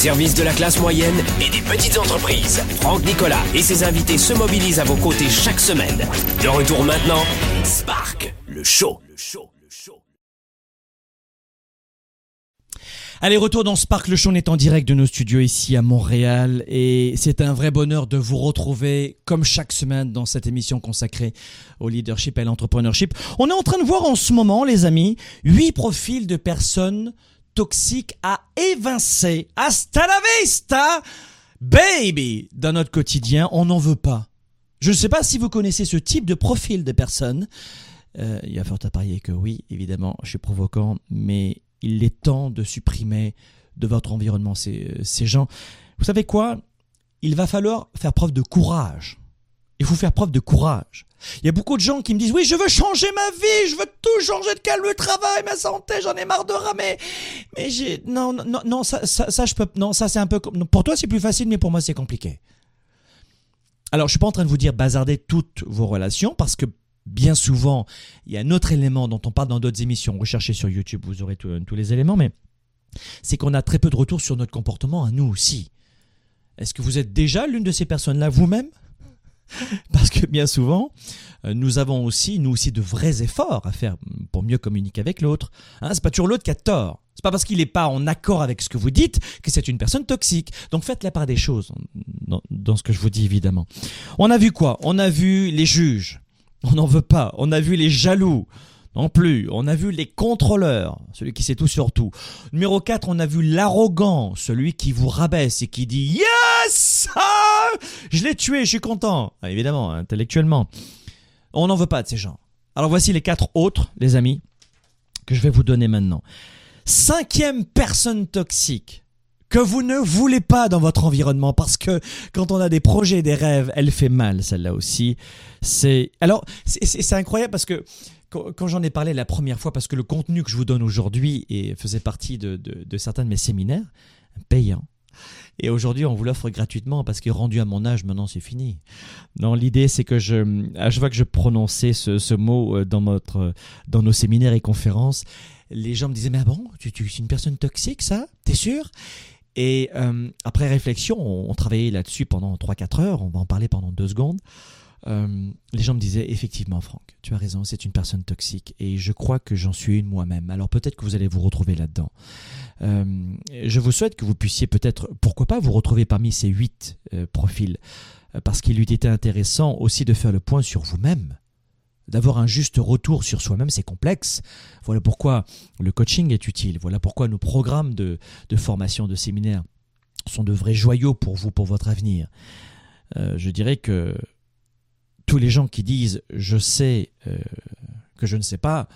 B: Service de la classe moyenne et des petites entreprises, Franck Nicolas et ses invités se mobilisent à vos côtés chaque semaine. De retour maintenant, Spark, le show. Le show. le show.
A: Allez, retour dans Spark, le show on est en direct de nos studios ici à Montréal et c'est un vrai bonheur de vous retrouver comme chaque semaine dans cette émission consacrée au leadership et à l'entrepreneurship. On est en train de voir en ce moment, les amis, huit profils de personnes toxiques à évincer. Hasta la vista, baby, dans notre quotidien. On n'en veut pas. Je ne sais pas si vous connaissez ce type de profil de personnes. Euh, il y a fort à parier que oui, évidemment, je suis provoquant, mais il est temps de supprimer de votre environnement ces, ces gens. Vous savez quoi? Il va falloir faire preuve de courage. Il faut faire preuve de courage. Il y a beaucoup de gens qui me disent oui, je veux changer ma vie, je veux tout changer de calme, le travail, ma santé, j'en ai marre de ramer. Mais j'ai non non non ça ça, ça je peux non ça c'est un peu pour toi c'est plus facile mais pour moi c'est compliqué. Alors je suis pas en train de vous dire bazarder toutes vos relations parce que bien souvent il y a un autre élément dont on parle dans d'autres émissions. Recherchez sur YouTube, vous aurez tous les éléments, mais c'est qu'on a très peu de retours sur notre comportement à nous aussi. Est-ce que vous êtes déjà l'une de ces personnes-là vous-même? parce que bien souvent, euh, nous avons aussi, nous aussi, de vrais efforts à faire pour mieux communiquer avec l'autre. Hein, c'est pas toujours l'autre qui a tort. C'est pas parce qu'il n'est pas en accord avec ce que vous dites que c'est une personne toxique. Donc faites la part des choses dans, dans ce que je vous dis évidemment. On a vu quoi? On a vu les juges. On n'en veut pas. On a vu les jaloux. Non plus. On a vu les contrôleurs, celui qui sait tout sur tout. Numéro 4, on a vu l'arrogant, celui qui vous rabaisse et qui dit Yes Je l'ai tué, je suis content. Ah, évidemment, intellectuellement. On n'en veut pas de ces gens. Alors voici les quatre autres, les amis, que je vais vous donner maintenant. Cinquième personne toxique que vous ne voulez pas dans votre environnement parce que quand on a des projets, des rêves, elle fait mal celle-là aussi. C'est alors c'est incroyable parce que quand, j'en ai parlé la première fois, parce que le contenu que je vous donne aujourd'hui faisait partie de, de, certains de mes séminaires payants. Et aujourd'hui, on vous l'offre gratuitement parce que rendu à mon âge, maintenant c'est fini. Non, l'idée c'est que je, à chaque fois que je prononçais ce, ce mot dans notre, dans nos séminaires et conférences, les gens me disaient mais ah bon, tu, tu c'est une personne toxique ça? T'es sûr? Et euh, après réflexion, on, travaillait là-dessus pendant 3-4 heures. On va en parler pendant deux secondes. Euh, les gens me disaient effectivement Franck, tu as raison, c'est une personne toxique et je crois que j'en suis une moi-même. Alors peut-être que vous allez vous retrouver là-dedans. Euh, je vous souhaite que vous puissiez peut-être, pourquoi pas, vous retrouver parmi ces huit profils, parce qu'il eût été intéressant aussi de faire le point sur vous-même. D'avoir un juste retour sur soi-même, c'est complexe. Voilà pourquoi le coaching est utile. Voilà pourquoi nos programmes de, formation, de séminaire sont de vrais joyaux pour vous, pour votre avenir. je dirais que tous les gens qui disent je sais euh, que je ne sais pas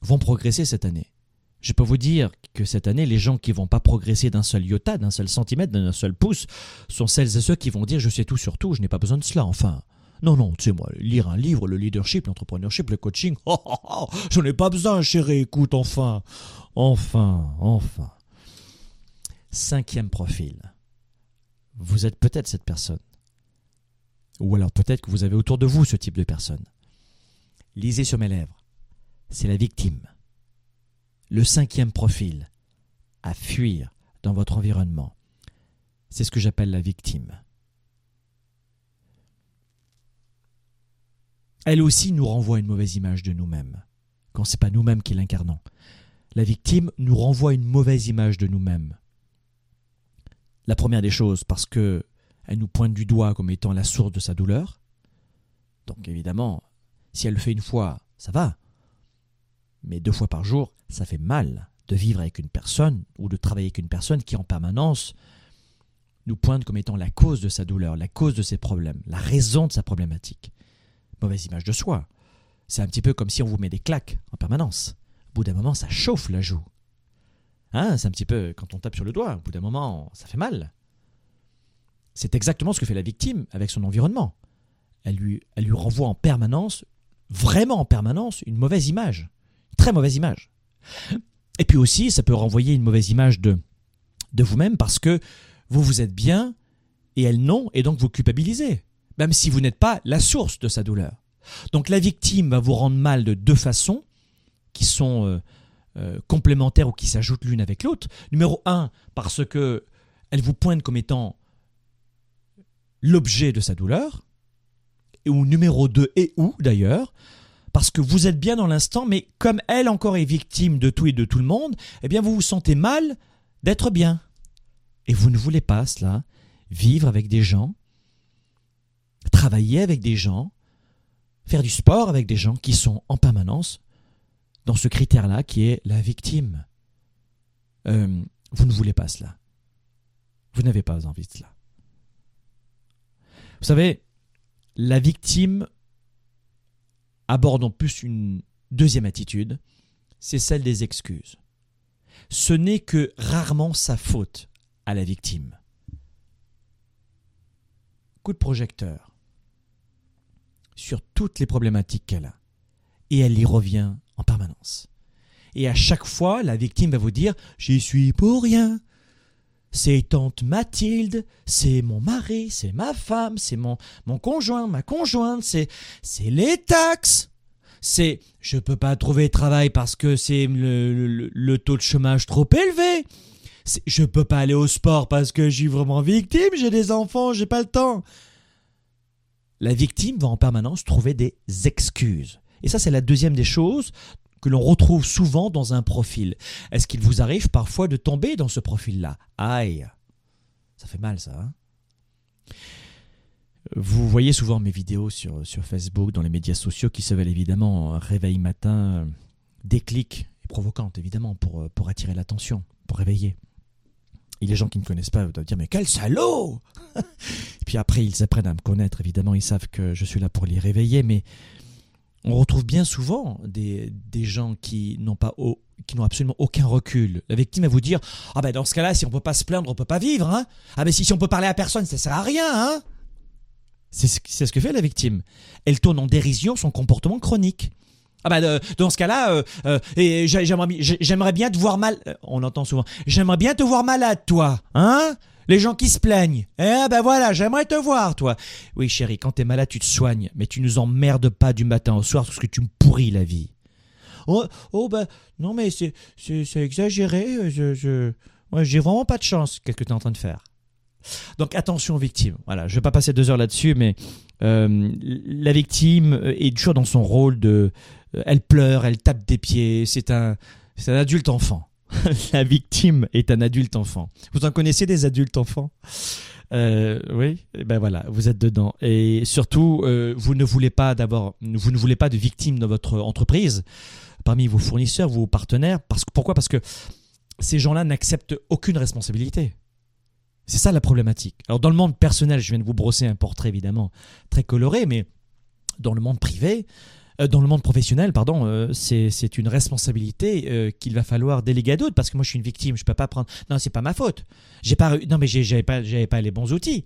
A: vont progresser cette année. Je peux vous dire que cette année, les gens qui vont pas progresser d'un seul iota, d'un seul centimètre, d'un seul pouce, sont celles et ceux qui vont dire je sais tout sur tout, je n'ai pas besoin de cela, enfin. Non, non, tu sais, moi, lire un livre, le leadership, l'entrepreneurship, le coaching, oh, oh, oh, ai pas besoin, chérie, écoute, enfin. Enfin, enfin. Cinquième profil. Vous êtes peut-être cette personne Ou alors peut-être que vous avez autour de vous ce type de personne. Lisez sur mes lèvres. C'est la victime. Le cinquième profil à fuir dans votre environnement. C'est ce que j'appelle la victime. Elle aussi nous renvoie une mauvaise image de nous-mêmes, quand c'est pas nous-mêmes qui l'incarnons. La victime nous renvoie une mauvaise image de nous-mêmes. La première des choses, parce que elle nous pointe du doigt comme étant la source de sa douleur. Donc évidemment, si elle le fait une fois, ça va. Mais deux fois par jour, ça fait mal de vivre avec une personne ou de travailler avec une personne qui en permanence nous pointe comme étant la cause de sa douleur, la cause de ses problèmes, la raison de sa problématique. Mauvaise image de soi. C'est un petit peu comme si on vous met des claques en permanence. Au bout d'un moment, ça chauffe la joue. Hein, c'est un petit peu quand on tape sur le doigt, au bout d'un moment, ça fait mal. C'est exactement ce que fait la victime avec son environnement. Elle lui, renvoie en permanence, vraiment en permanence, une mauvaise image. Très mauvaise image. Et puis aussi, ça peut renvoyer une mauvaise image de, de vous-même parce que vous vous êtes bien et elle non, et donc vous culpabilisez, même si vous n'êtes pas la source de sa douleur. Donc la victime va vous rendre mal de deux façons qui sont euh, euh, complémentaires ou qui s'ajoutent l'une avec l'autre. Numéro un, parce que elle vous pointe comme étant l'objet de sa douleur, ou numéro deux, et ou d'ailleurs, parce que vous êtes bien dans l'instant, mais comme elle encore est victime de tout et de tout le monde, eh bien vous vous sentez mal d'être bien. Et vous ne voulez pas cela, vivre avec des gens, travailler avec des gens, faire du sport avec des gens qui sont en permanence dans ce critère-là qui est la victime. Euh, vous ne voulez pas cela. Vous n'avez pas envie de cela. Vous savez, la victime aborde en plus une deuxième attitude, c'est celle des excuses. Ce n'est que rarement sa faute à la victime. Coup de projecteur sur toutes les problématiques qu'elle a. Et elle y revient en permanence. Et à chaque fois, la victime va vous dire J'y suis pour rien. C'est tante Mathilde, c'est mon mari, c'est ma femme, c'est mon, mon conjoint, ma conjointe, c'est, c'est les taxes. C'est je peux pas trouver travail parce que c'est le taux de chômage trop élevé. C'est, je peux pas aller au sport parce que je suis vraiment victime, j'ai des enfants, j'ai pas le temps. La victime va en permanence trouver des excuses. Et ça, c'est la deuxième des choses que l'on retrouve souvent dans un profil. Est-ce qu'il vous arrive parfois de tomber dans ce profil-là? Aïe Ça fait mal ça. Hein? Vous voyez souvent mes vidéos sur, sur Facebook, dans les médias sociaux, qui se veulent évidemment réveil matin, déclic et provocante, évidemment, pour, pour attirer l'attention, pour réveiller. Et les gens qui ne connaissent pas doivent dire Mais quel salaud Et puis après, ils apprennent à me connaître, évidemment, ils savent que je suis là pour les réveiller, mais on retrouve bien souvent des, des gens qui n'ont pas qui n'ont absolument aucun recul. La victime va vous dire ah ben dans ce cas-là si on peut pas se plaindre on peut pas vivre hein ah ben si, si on peut parler à personne ça sert à rien hein c'est ce que fait la victime. Elle tourne en dérision son comportement chronique. Ah ben dans ce cas-là, euh, euh, j'aimerais bien te voir mal. Euh, on entend souvent. J'aimerais bien te voir malade, toi, hein? Les gens qui se plaignent. Eh ben voilà, j'aimerais te voir, toi. Oui, chérie, quand t'es malade, tu te soignes, mais tu nous emmerdes pas du matin au soir parce que tu me pourris la vie. Oh, oh ben, non, mais c'est, c'est, exagéré. Je, j'ai vraiment pas de chance. Qu'est-ce que tu es en train de faire? Donc attention aux victimes. Voilà, je vais pas passer deux heures là-dessus, mais euh, la victime est toujours dans son rôle de, euh, elle pleure, elle tape des pieds. C'est un, adulte enfant. la victime est un adulte enfant. Vous en connaissez des adultes enfants? Euh, oui, ben voilà, vous êtes dedans. Et surtout, euh, vous ne voulez pas d'abord, vous ne voulez pas de victimes dans votre entreprise, parmi vos fournisseurs, vos partenaires. Parce, pourquoi? Parce que ces gens-là n'acceptent aucune responsabilité. C'est ça la problématique. Alors dans le monde personnel, je viens de vous brosser un portrait évidemment très coloré, mais dans le monde privé, euh, dans le monde professionnel, pardon, euh, c'est une responsabilité euh, qu'il va falloir déléguer à d'autres parce que moi je suis une victime, je peux pas prendre. Non, c'est pas ma faute. J'ai pas, non mais j'avais pas, j'avais pas les bons outils.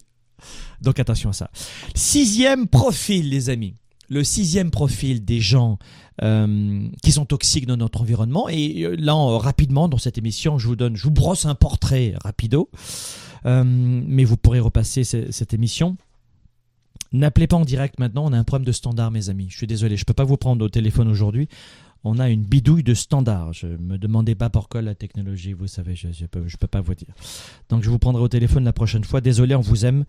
A: Donc attention à ça. Sixième profil, les amis. Le sixième profil des gens qui sont toxiques dans notre environnement. Et là, rapidement, dans cette émission, je vous donne, je vous brosse un portrait rapido. mais vous pourrez repasser cette émission N'appelez pas en direct maintenant, on a un problème de standard, mes amis. Je suis désolé, je ne peux pas vous prendre au téléphone aujourd'hui. On a une bidouille de standard. Je me demandez pas pourquoi la technologie, vous savez, je ne peux, pas vous dire. Donc je vous prendrai au téléphone la prochaine fois. Désolé, on vous aime,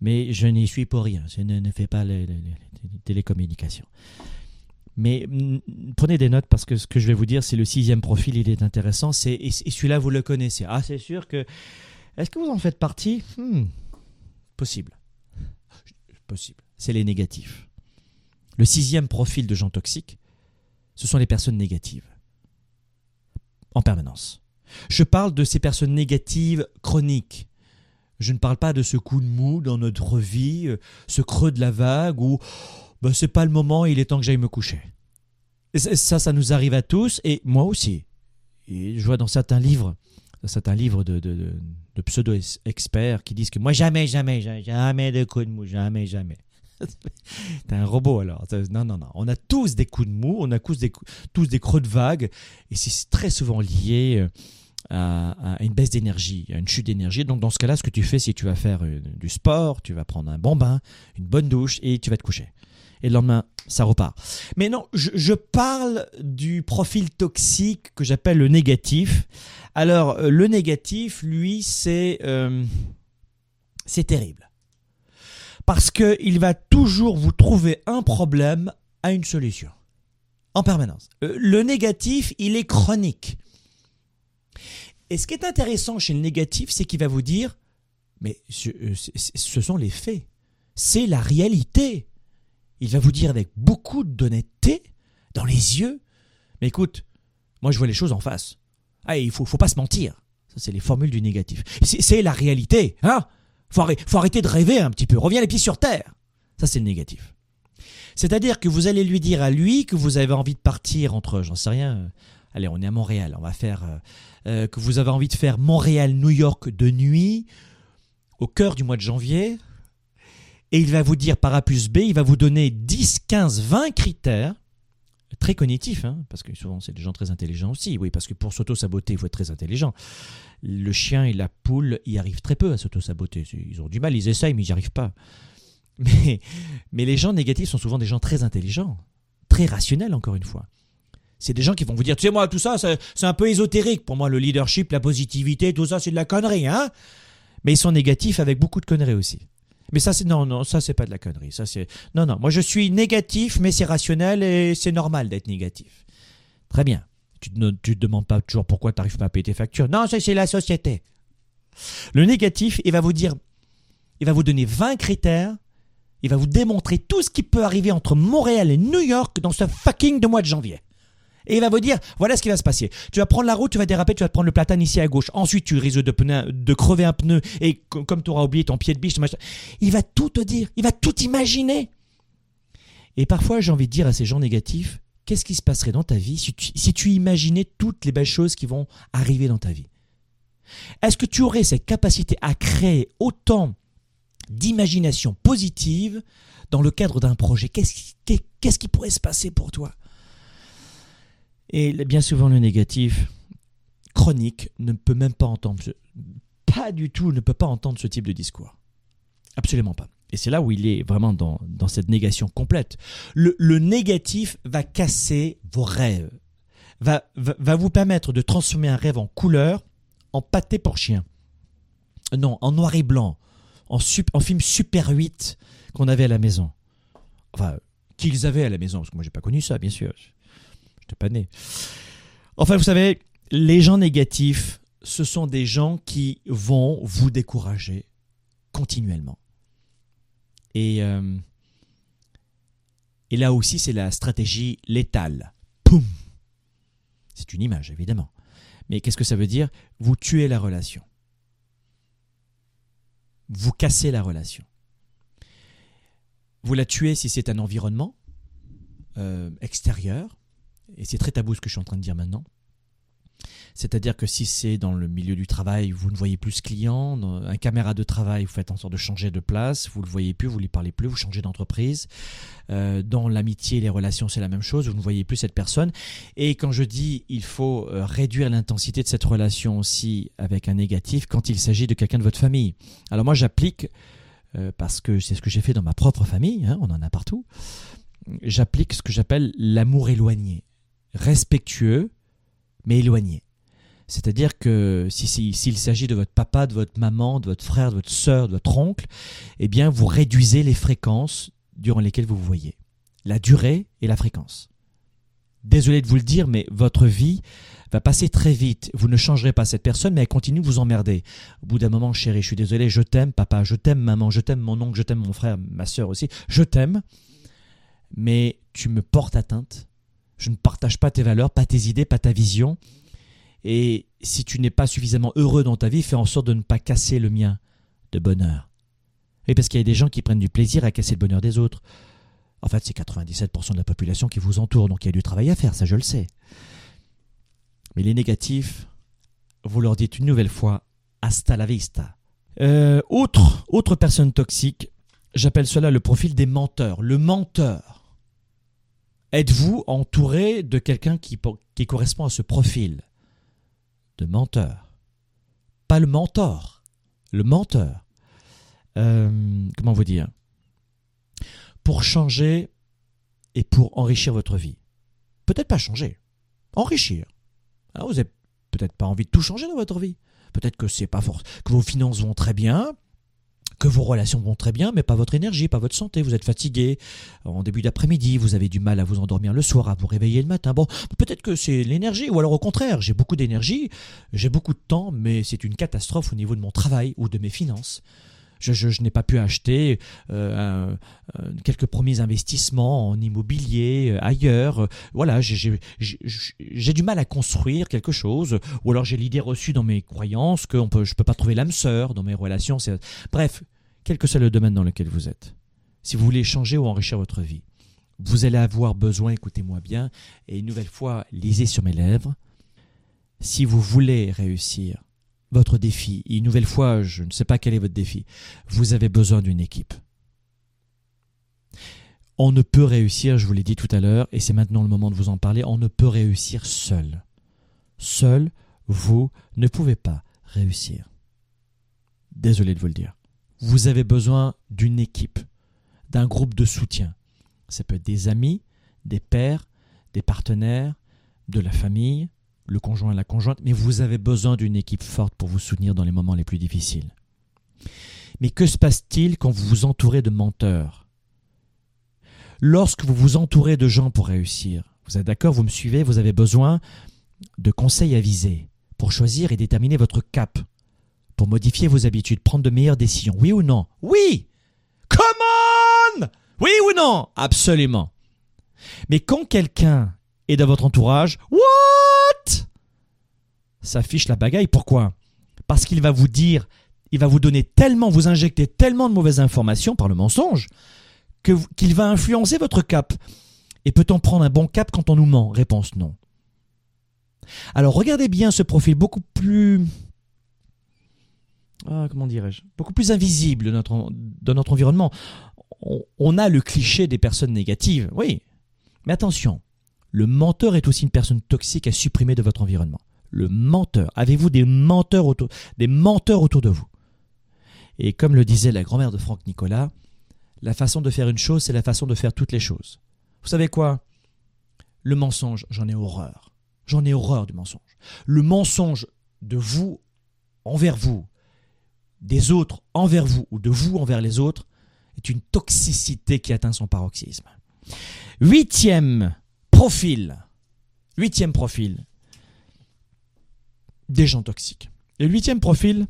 A: mais je n'y suis pour rien. Je ne, fais pas les, télécommunications. Mais mm, prenez des notes parce que ce que je vais vous dire, c'est le sixième profil, il est intéressant. Et celui-là, vous le connaissez. Ah, c'est sûr que. Est-ce que vous en faites partie? Hmm, Possible. Possible. C'est les négatifs. Le sixième profil de gens toxiques, ce sont les personnes négatives. En permanence. Je parle de ces personnes négatives chroniques. Je ne parle pas de ce coup de mou dans notre vie, euh, ce creux de la vague où ben, c'est pas le moment, il est temps que j'aille me coucher. Ça, ça nous arrive à tous, et moi aussi. Et je vois dans certains livres, dans certains livres de, pseudo-experts qui disent que moi, jamais, jamais, jamais, de coup de mou, jamais, jamais. T'es un robot alors. Non, non, non. On a tous des coups de mou, on a tous des, creux de vague, et c'est très souvent lié euh, à, à une baisse d'énergie, à une chute d'énergie. Donc dans ce cas-là, ce que tu fais, c'est que tu vas faire euh, du sport, tu vas prendre un bon bain, une bonne douche, et tu vas te coucher. Et le lendemain, ça repart. Mais non, je, parle du profil toxique que j'appelle le négatif. Alors, euh, le négatif, lui, c'est euh, terrible. Parce qu'il va toujours vous trouver un problème à une solution. En permanence. Euh, Le négatif, il est chronique. Et ce qui est intéressant chez le négatif, c'est qu'il va vous dire, mais ce sont les faits. C'est la réalité. Il va vous dire avec beaucoup d'honnêteté, dans les yeux, mais écoute, moi je vois les choses en face. Ah, il faut, faut pas se mentir. Ça, c'est les formules du négatif. C'est la réalité, hein? Faut, arrêter, faut arrêter de rêver un petit peu. Reviens les pieds sur terre. Ça, c'est le négatif. C'est-à-dire que vous allez lui dire à lui que vous avez envie de partir entre, j'en sais rien, euh, allez, on est à Montréal, on va faire, euh, euh, que vous avez envie de faire Montréal-New York de nuit, au cœur du mois de janvier, et il va vous dire par A plus B, il va vous donner 10, 15, 20 critères, très cognitifs, hein, parce que souvent c'est des gens très intelligents aussi, oui, parce que pour s'auto-saboter, il faut être très intelligent. Le chien et la poule y arrivent très peu à s'auto-saboter. Ils ont du mal, ils essayent, mais ils n'y arrivent pas. Mais, les gens négatifs sont souvent des gens très intelligents, très rationnels, encore une fois. C'est des gens qui vont vous dire, tu sais, moi, tout ça, c'est c'est un peu ésotérique. Pour moi, le leadership, la positivité, tout ça, c'est de la connerie, hein Mais ils sont négatifs avec beaucoup de conneries aussi. Mais ça, c'est non, non, ça, c'est pas de la connerie. Ça, c'est non, non. Moi, je suis négatif, mais c'est rationnel et c'est normal d'être négatif. Très bien. Tu ne tu te demandes pas toujours pourquoi tu n'arrives pas à payer tes factures. Non, c'est la société. Le négatif, il va vous dire, il va vous donner 20 critères. Il va vous démontrer tout ce qui peut arriver entre Montréal et New York dans ce fucking de mois de janvier. Et il va vous dire, voilà ce qui va se passer. Tu vas prendre la route, tu vas déraper, tu vas prendre le platane ici à gauche. Ensuite, tu risques de, crever un pneu et co- comme tu auras oublié ton pied de biche, il va tout te dire, il va tout imaginer. Et parfois, j'ai envie de dire à ces gens négatifs, qu'est-ce qui se passerait dans ta vie si tu, imaginais toutes les belles choses qui vont arriver dans ta vie? Est-ce que tu aurais cette capacité à créer autant d'imagination positive dans le cadre d'un projet? Qu'est-ce qui pourrait se passer pour toi? Et bien souvent, le négatif chronique ne peut même pas entendre, ce- pas du tout, ne peut pas entendre ce type de discours. Absolument pas. Et c'est là où il est vraiment dans, cette négation complète. Le, négatif va casser vos rêves, va, vous permettre de transformer un rêve en couleur, en pâté pour chien. Non, en noir et blanc, en, en film Super 8 qu'on avait à la maison. Enfin, qu'ils avaient à la maison, parce que moi j'ai pas connu ça, bien sûr. J'étais pas né. Enfin, vous savez, les gens négatifs, ce sont des gens qui vont vous décourager continuellement. Et, euh, là aussi, c'est la stratégie létale. Poum C'est une image, évidemment. Mais qu'est-ce que ça veut dire? Vous tuez la relation. Vous cassez la relation. Vous la tuez si c'est un environnement euh, extérieur. Et c'est très tabou ce que je suis en train de dire maintenant. C'est-à-dire que si c'est dans le milieu du travail, vous ne voyez plus ce client, un caméra de travail, vous faites en sorte de changer de place, vous ne le voyez plus, vous ne lui parlez plus, vous changez d'entreprise. Euh, dans l'amitié et les relations, c'est la même chose, vous ne voyez plus cette personne. Et quand je dis il faut euh, réduire l'intensité de cette relation aussi avec un négatif quand il s'agit de quelqu'un de votre famille. Alors moi j'applique euh, parce que c'est ce que j'ai fait dans ma propre famille, hein, on en a partout, j'applique ce que j'appelle l'amour éloigné, respectueux, mais éloigné. C'est-à-dire que s'il si, s'agit de votre papa, de votre maman, de votre frère, de votre soeur, de votre oncle, eh bien, vous réduisez les fréquences durant lesquelles vous vous voyez. La durée et la fréquence. Désolé de vous le dire, mais votre vie va passer très vite. Vous ne changerez pas cette personne, mais elle continue de vous emmerder. Au bout d'un moment, chérie, je suis désolé, je t'aime, papa, je t'aime, maman, je t'aime, mon oncle, je t'aime, mon frère, ma soeur aussi, je t'aime, mais tu me portes atteinte. Je ne partage pas tes valeurs, pas tes idées, pas ta vision. Et si tu n'es pas suffisamment heureux dans ta vie, fais en sorte de ne pas casser le mien de bonheur. Et parce qu'il y a des gens qui prennent du plaisir à casser le bonheur des autres. En fait, c'est 97% de la population qui vous entoure, donc il y a du travail à faire, ça je le sais. Mais les négatifs, vous leur dites une nouvelle fois, hasta la vista. Euh, autre, autre personne toxique, j'appelle cela le profil des menteurs. Le menteur. Êtes-vous entouré de quelqu'un qui, correspond à ce profil de menteur? Pas le mentor, le menteur. Euh, comment vous dire? Pour changer et pour enrichir votre vie. Peut-être pas changer, enrichir. Alors vous n'avez peut-être pas envie de tout changer dans votre vie. Peut-être que c'est pas fort, que vos finances vont très bien, que vos relations vont très bien, mais pas votre énergie, pas votre santé. Vous êtes fatigué en début d'après-midi, vous avez du mal à vous endormir le soir, à vous réveiller le matin. Bon, peut-être que c'est l'énergie, ou alors au contraire, j'ai beaucoup d'énergie, j'ai beaucoup de temps, mais c'est une catastrophe au niveau de mon travail ou de mes finances je, n'ai pas pu acheter euh, quelques premiers investissements en immobilier euh, ailleurs. Voilà, j'ai du mal à construire quelque chose, ou alors j'ai l'idée reçue dans mes croyances que peut, je ne peux pas trouver l'âme sœur dans mes relations. Bref, quel que soit le domaine dans lequel vous êtes, si vous voulez changer ou enrichir votre vie, vous allez avoir besoin, écoutez-moi bien, et une nouvelle fois, lisez sur mes lèvres, si vous voulez réussir, votre défi. Une nouvelle fois, je ne sais pas quel est votre défi. Vous avez besoin d'une équipe. On ne peut réussir, je vous l'ai dit tout à l'heure, et c'est maintenant le moment de vous en parler, on ne peut réussir seul. Seul, vous ne pouvez pas réussir. Désolé de vous le dire. Vous avez besoin d'une équipe, d'un groupe de soutien. Ça peut être des amis, des pères, des partenaires, de la famille, le conjoint et la conjointe, mais vous avez besoin d'une équipe forte pour vous soutenir dans les moments les plus difficiles. Mais que se passe-t-il quand vous vous entourez de menteurs? Lorsque vous vous entourez de gens pour réussir, vous êtes d'accord, vous me suivez, vous avez besoin de conseils avisés pour choisir et déterminer votre cap, pour modifier vos habitudes, prendre de meilleures décisions. Oui ou non? Oui Come on Oui ou non? Absolument. Mais quand quelqu'un est dans votre entourage, what? S'affiche la bagaille. Pourquoi? Parce qu'il va vous dire, il va vous donner tellement, vous injecter tellement de mauvaises informations par le mensonge, qu'il va influencer votre cap. Et peut-on prendre un bon cap quand on nous ment? Réponse non. Alors regardez bien ce profil beaucoup plus... Ah, comment dirais-je? Beaucoup plus invisible de notre environnement. on a le cliché des personnes négatives, oui. Mais attention, le menteur est aussi une personne toxique à supprimer de votre environnement le menteur Avez-vous des menteurs autour, des menteurs autour de vous? Et comme le disait la grand-mère de Franck Nicolas, la façon de faire une chose, c'est la façon de faire toutes les choses. Vous savez quoi? Le mensonge, j'en ai horreur. J'en ai horreur du mensonge. Le mensonge de vous envers vous, des autres envers vous ou de vous envers les autres est une toxicité qui atteint son paroxysme. Huitième profil. Huitième profil des gens toxiques. le huitième profil,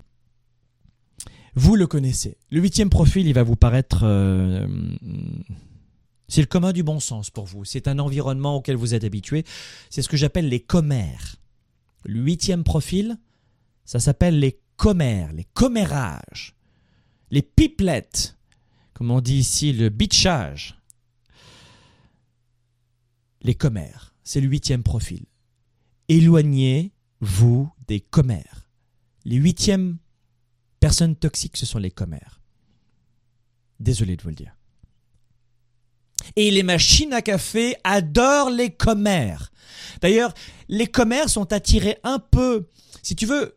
A: vous le connaissez. Le huitième profil, il va vous paraître... Euh, c'est le commun du bon sens pour vous. C'est un environnement auquel vous êtes habitué. C'est ce que j'appelle les commères. Le huitième profil, ça s'appelle les commères, les commérages, les pipelettes, comme on dit ici, le bitchage. Les commères, c'est le huitième profil. Éloignez-vous des commères. Les huitièmes personnes toxiques, ce sont les commères. Désolé de vous le dire. Et les machines à café adorent les commères. D'ailleurs, les commères sont attirés un peu, si tu veux,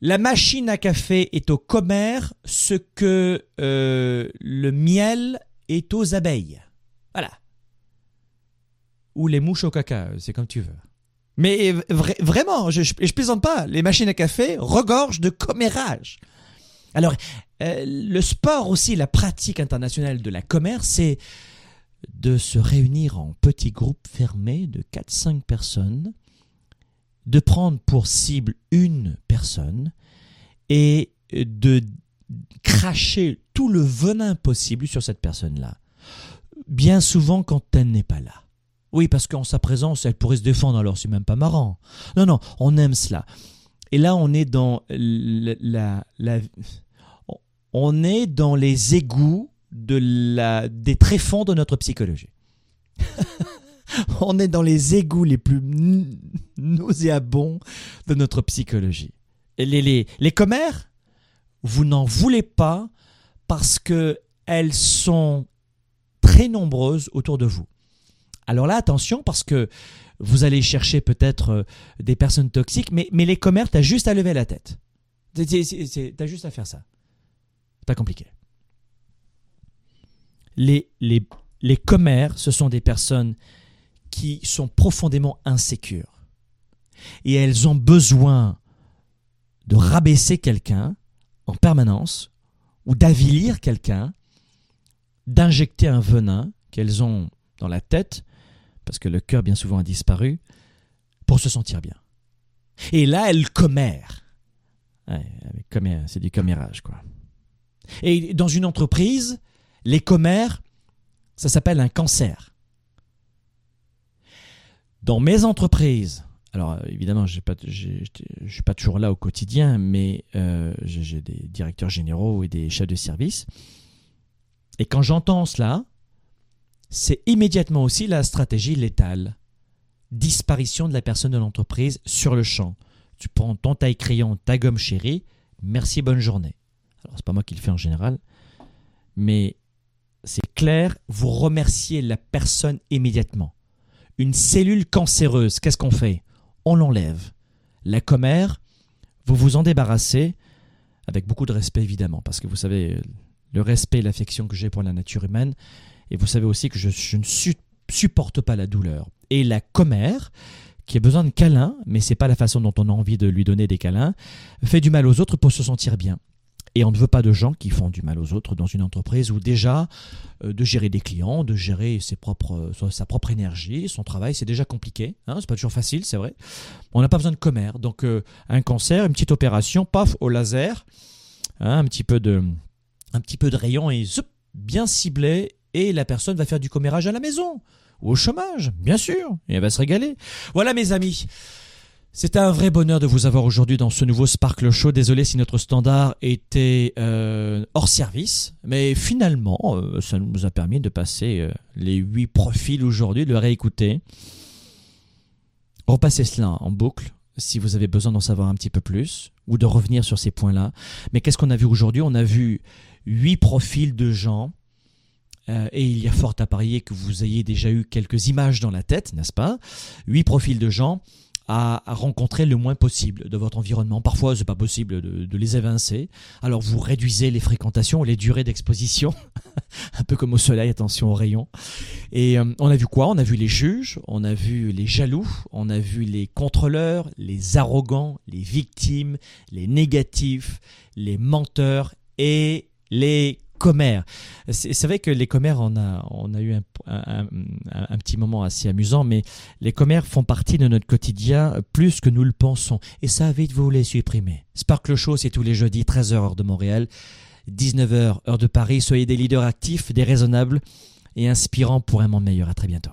A: La machine à café est au commère ce que euh, le miel est aux abeilles. Voilà. Ou les mouches au caca, c'est comme tu veux. Mais vra- vraiment, je, je, plaisante pas. Les machines à café regorgent de commérage. Alors, euh, le sport aussi, la pratique internationale de la commerce, c'est de se réunir en petits groupes fermés de 4-5 personnes, de prendre pour cible une personne et de cracher tout le venin possible sur cette personne-là. Bien souvent quand elle n'est pas là. Oui, parce qu'en sa présence, elle pourrait se défendre, alors c'est même pas marrant. Non, non, on aime cela. Et là, on est dans la, on est dans les égouts de la, des tréfonds de notre psychologie. on est dans les égouts les plus nauséabonds de notre psychologie. Les, les, les commères, vous n'en voulez pas parce que elles sont très nombreuses autour de vous. Alors là, attention, parce que vous allez chercher peut-être euh, des personnes toxiques, mais, les commères, t'as juste à lever la tête. C'est- T'as juste à faire ça. Pas compliqué. Les, les, les commères, ce sont des personnes qui sont profondément insécures. Et elles ont besoin de rabaisser quelqu'un en permanence, ou d'avilir quelqu'un, d'injecter un venin qu'elles ont dans la tête, parce que le cœur bien souvent a disparu, pour se sentir bien. Et là, avec commère, c'est du commérage, quoi. Et dans une entreprise, les commères, ça s'appelle un cancer. Dans mes entreprises, alors évidemment, je suis pas toujours là au quotidien, mais euh, j'ai des directeurs généraux et des chefs de service. Et quand j'entends cela, c'est immédiatement aussi la stratégie létale. Disparition de la personne de l'entreprise sur le champ. Tu prends ton taille-crayon, ta gomme chérie, merci, bonne journée. Alors, c'est pas moi qui le fais en général, mais c'est clair, vous remerciez la personne immédiatement. Une cellule cancéreuse, qu'est-ce qu'on fait? On l'enlève. La commère, vous vous en débarrassez, avec beaucoup de respect évidemment, parce que vous savez, le respect et l'affection que j'ai pour la nature humaine, et vous savez aussi que je, ne su- supporte pas la douleur. Et la commère, qui a besoin de câlins, mais c'est pas la façon dont on a envie de lui donner des câlins, fait du mal aux autres pour se sentir bien. Et on ne veut pas de gens qui font du mal aux autres dans une entreprise où déjà euh, de gérer des clients, de gérer ses propres, sa- sa propre énergie, son travail, c'est déjà compliqué. Hein, c'est pas toujours facile, c'est vrai. On n'a pas besoin de commère. Donc euh, un cancer, une petite opération, paf, au laser, hein, un petit peu de, un petit peu de rayon et bien ciblé, et la personne va faire du commérage à la maison ou au chômage, bien sûr, et elle va se régaler. Voilà mes amis. C'est un vrai bonheur de vous avoir aujourd'hui dans ce nouveau Sparkle Show. Désolé si notre standard était euh, hors service, mais finalement, euh, ça nous a permis de passer euh, les huit profils aujourd'hui, de le réécouter. Repassez cela en boucle si vous avez besoin d'en savoir un petit peu plus ou de revenir sur ces points-là. Mais qu'est-ce qu'on a vu aujourd'hui? On a vu huit profils de gens euh, et il y a fort à parier que vous ayez déjà eu quelques images dans la tête, n'est-ce pas? Huit profils de gens à, rencontrer le moins possible de votre environnement. Parfois, c'est pas possible de, de les évincer. Alors, vous réduisez les fréquentations, les durées d'exposition, un peu comme au soleil. Attention aux rayons. Et euh, on a vu quoi? On a vu les juges, on a vu les jaloux, on a vu les contrôleurs, les arrogants, les victimes, les négatifs, les menteurs et les commères. C'est vrai que les commères, on a, on a eu un, petit moment assez amusant, mais les commères font partie de notre quotidien plus que nous le pensons. Et ça, vite, vous les supprimer. Sparkle Show, c'est tous les jeudis, 13h heure de Montréal, 19h heure de Paris. Soyez des leaders actifs, des raisonnables et inspirants pour un monde meilleur. À très bientôt.